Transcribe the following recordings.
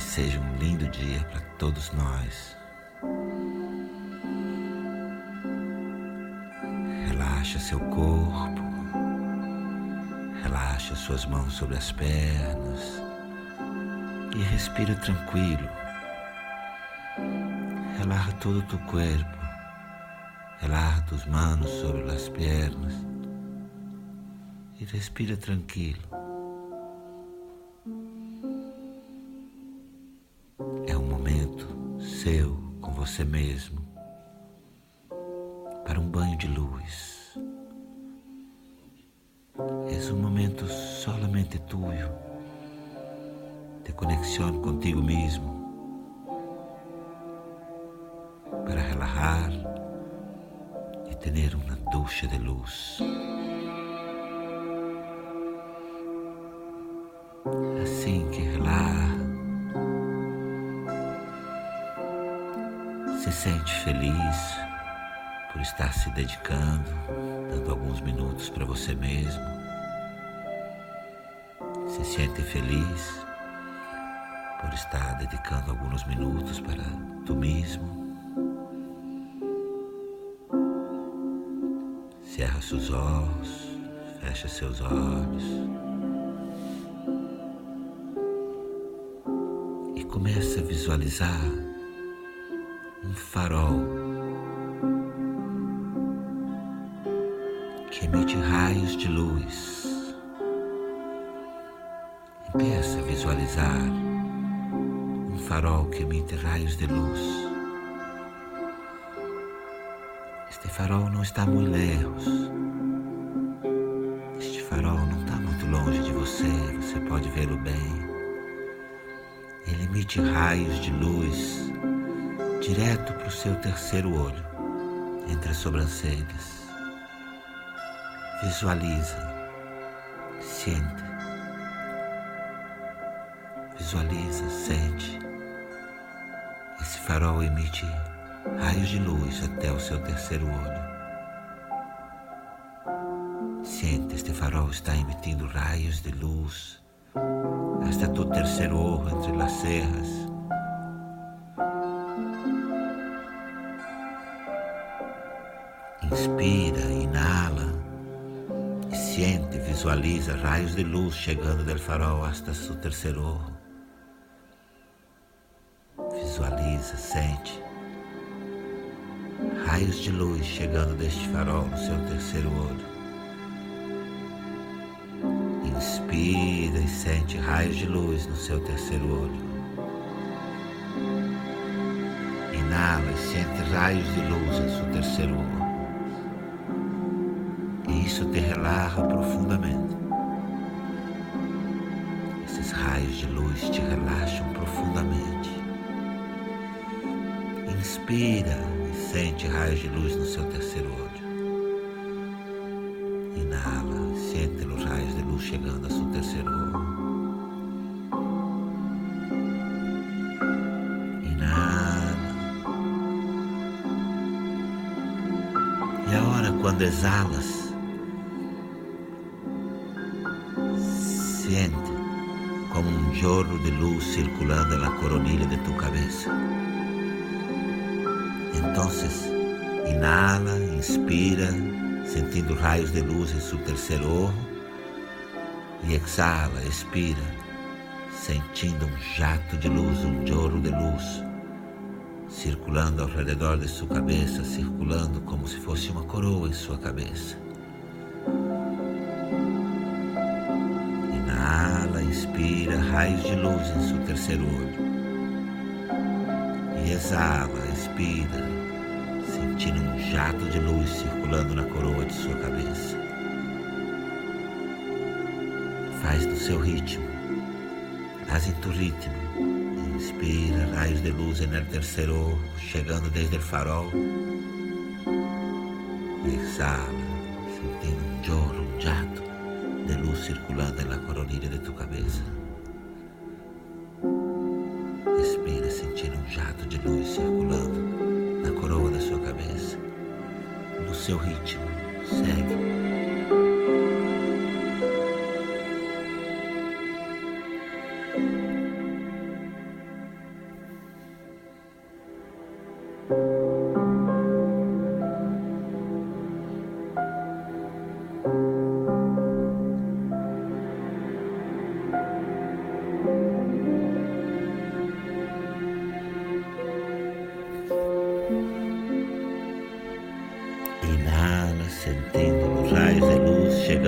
Seja um lindo dia para todos nós. Relaxa seu corpo. Relaxa suas mãos sobre as pernas. E respira tranquilo. Relaja todo o teu corpo. Relaja tus manos sobre las piernas e respira tranquilo. Você mesmo para um banho de luz. É um momento solamente tuyo de conexão contigo mesmo para relajar tener una ducha de luz. Assim que sente feliz por estar se dedicando, dando alguns minutos para você mesmo. Se sente feliz por estar dedicando alguns minutos para tu mesmo. Cerra seus olhos, fecha seus olhos e começa a visualizar um farol que emite raios de luz. Empieza a visualizar um farol que emite raios de luz. Este farol não está muito lejos. Este farol não está muito longe de você, você pode vê-lo bem. Ele emite raios de luz direto para o seu terceiro olho, entre as sobrancelhas. Visualiza, sente. Visualiza, sente. Esse farol emite raios de luz até o seu terceiro olho. Sente, este farol está emitindo raios de luz hasta tu terceiro olho entre as cejas. Inspira, inala e sente, visualiza raios de luz chegando do farol hasta seu terceiro olho. Visualiza, sente raios de luz chegando deste farol no seu terceiro olho. Inspira e sente raios de luz no seu terceiro olho. Inala e sente raios de luz no seu terceiro olho. E isso te relaxa profundamente. Esses raios de luz te relaxam profundamente. Inspira Sente raios de luz no seu terceiro olho. Inala, sente os raios de luz chegando ao seu terceiro olho. E quando exalas, jorro de luz circulando na coronilha de tu cabeça. Entonces, inhala, inspira, sentindo raios de luz em seu terceiro ojo. E exhala, expira, sentindo um jato de luz, um jorro de luz, circulando ao redor de sua cabeça, circulando como se fosse uma coroa em sua cabeça. Inspira, raios de luz em seu terceiro olho. E exala, expira, sentindo um jato de luz circulando na coroa de sua cabeça. Faz no seu ritmo, haz em tu ritmo. Inspira raios de luz el terceiro ojo, chegando desde o farol. Exhala, sentindo um jorro, um jato de luz circulando na coronilha de tu cabeça. Respira, sentindo um jato de luz circulando na coroa da sua cabeça, no seu ritmo, Segue.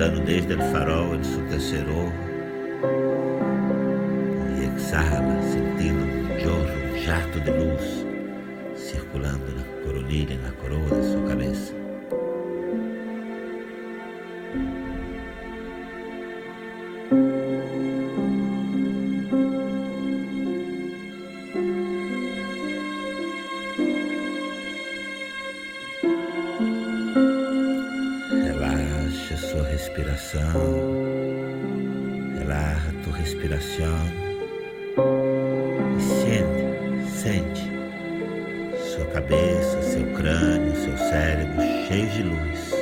Luz chegando desde o farol terceiro ojo. E exala, sentindo um jorro, um jato de luz circulando na coronilha, na coroa da sua cabeça. Sente, sua cabeça, seu crânio, seu cérebro cheio de luz.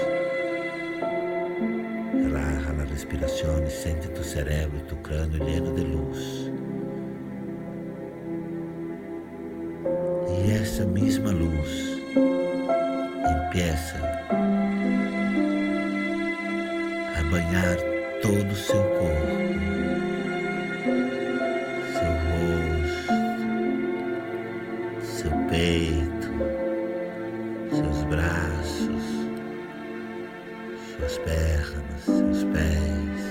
Relaxa a respiração e sente tu cérebro e tu crânio lleno de luz. E essa mesma luz empieza banhar todo o seu corpo, peito, seus braços, suas pernas, seus pés.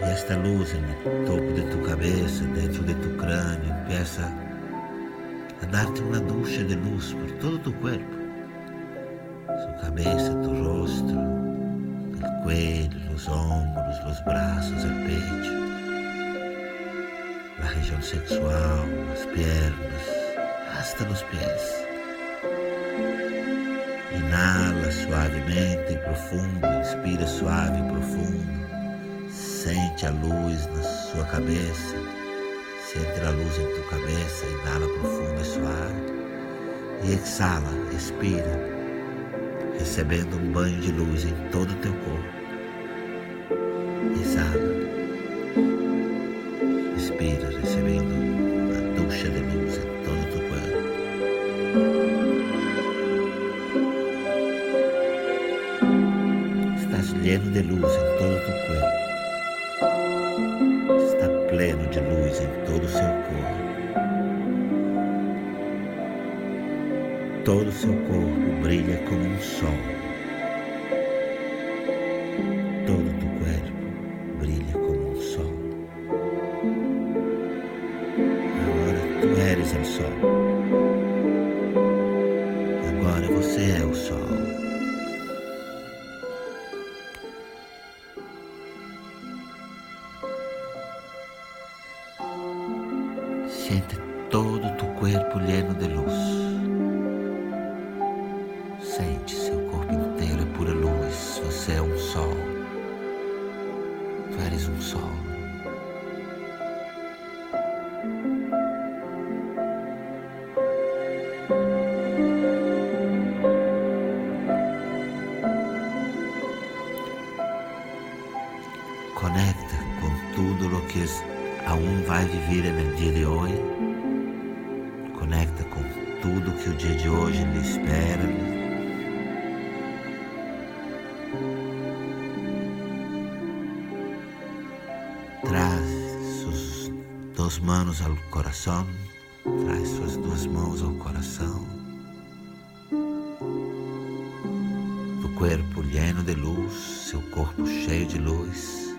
E esta luz no topo de tu cabeça, dentro de tu crânio, empieza a dar-te uma ducha de luz por todo tu corpo. Sua cabeça, tu rosto, cuello, los hombros, los brazos, el pecho, la región sexual, las piernas, hasta los pies. Inhala suavemente e profundo, inspira suave e profundo. Sente a luz na sua cabeça. Sente a luz em tua cabeça. Inhala profundo e suave. E exala, expira recebendo um banho de luz em todo o teu corpo. Exala, recebendo uma ducha de luz em todo o corpo. Estás lleno de luz em todo o teu corpo. Está pleno de luz em todo o seu corpo. Todo o seu corpo brilha como um sol. Sente todo o teu corpo lleno de luz. Sente seu corpo inteiro é pura luz. Você é um sol. Tu eres um sol. Conecta com tudo o que aún vai viver dia de hoje. Conecta com tudo que o dia de hoje lhe espera, Traz suas duas mãos ao coração, traz suas duas mãos ao coração. Do corpo lleno de luz, seu corpo cheio de luz.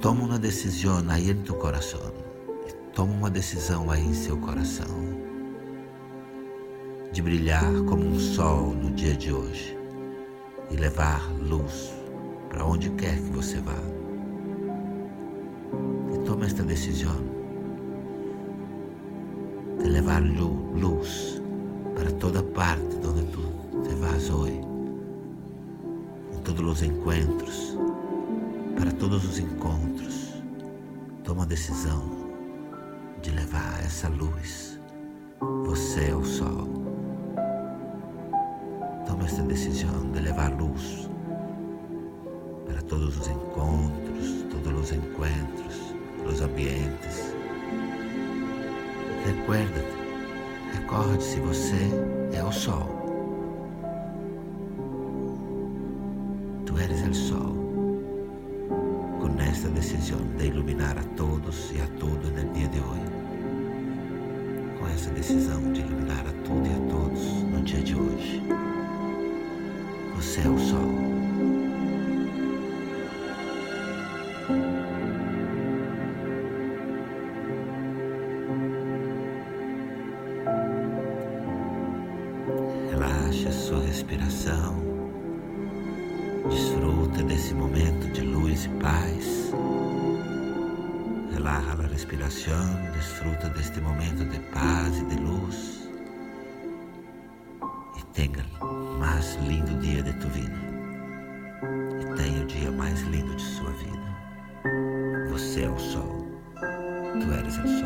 Toma uma decisão aí em teu coração. Toma uma decisão aí em seu coração. De brilhar como um sol no dia de hoje e levar luz para onde quer que você vá. E toma esta decisão de levar luz para toda parte onde tu te vas hoje, em todos os encontros, para todos os encontros. Toma a decisão de levar essa luz. Você é o sol. esta decisão de levar luz para todos os encontros, todos os encontros, os ambientes. Recuerda-te, recorde-se, você é o sol. Tu eres o sol. Com esta decisão de iluminar a todos e a tudo no dia de hoje essa decisão de iluminar a tudo e a todos no dia de hoje. Você é o sol. Relaxe a sua respiração. Desfruta desse momento de luz e paz. Relaja a respiração, desfruta deste momento de paz e de luz e tenha o mais lindo dia de tua vida. E tenha o dia mais lindo de sua vida. Você é o sol. Tu eres o